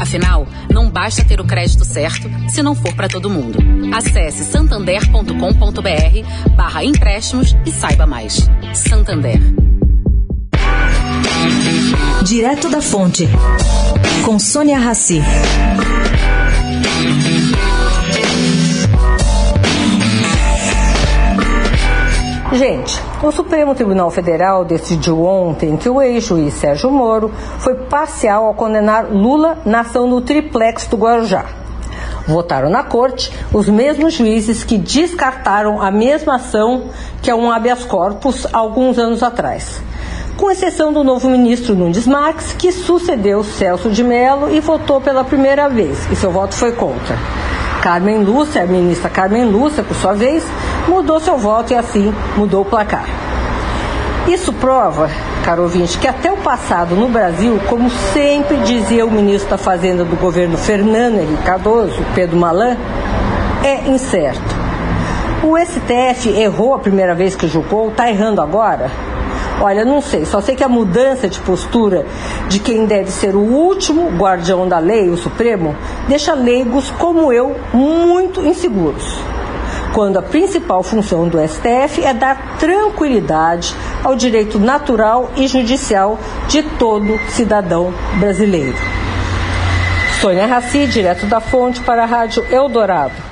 Afinal, não basta ter o crédito certo se não for para todo mundo. Acesse santander.com.br barra empréstimos e saiba mais. Santander. Direto da Fonte, com Sônia Rassi. Gente, o Supremo Tribunal Federal decidiu ontem que o ex-juiz Sérgio Moro foi parcial ao condenar Lula na ação no triplex do Guarujá. Votaram na corte os mesmos juízes que descartaram a mesma ação que é um habeas corpus alguns anos atrás com exceção do novo ministro Nunes Marques, que sucedeu Celso de Mello e votou pela primeira vez, e seu voto foi contra. Carmen Lúcia, a ministra Carmen Lúcia, por sua vez, mudou seu voto e assim mudou o placar. Isso prova, caro ouvinte, que até o passado no Brasil, como sempre dizia o ministro da Fazenda do governo Fernando Henrique Cardoso, Pedro Malan, é incerto. O STF errou a primeira vez que julgou, está errando agora? Olha, não sei, só sei que a mudança de postura de quem deve ser o último guardião da lei, o Supremo, deixa leigos como eu muito inseguros. Quando a principal função do STF é dar tranquilidade ao direito natural e judicial de todo cidadão brasileiro. Sônia Raci, direto da Fonte, para a Rádio Eldorado.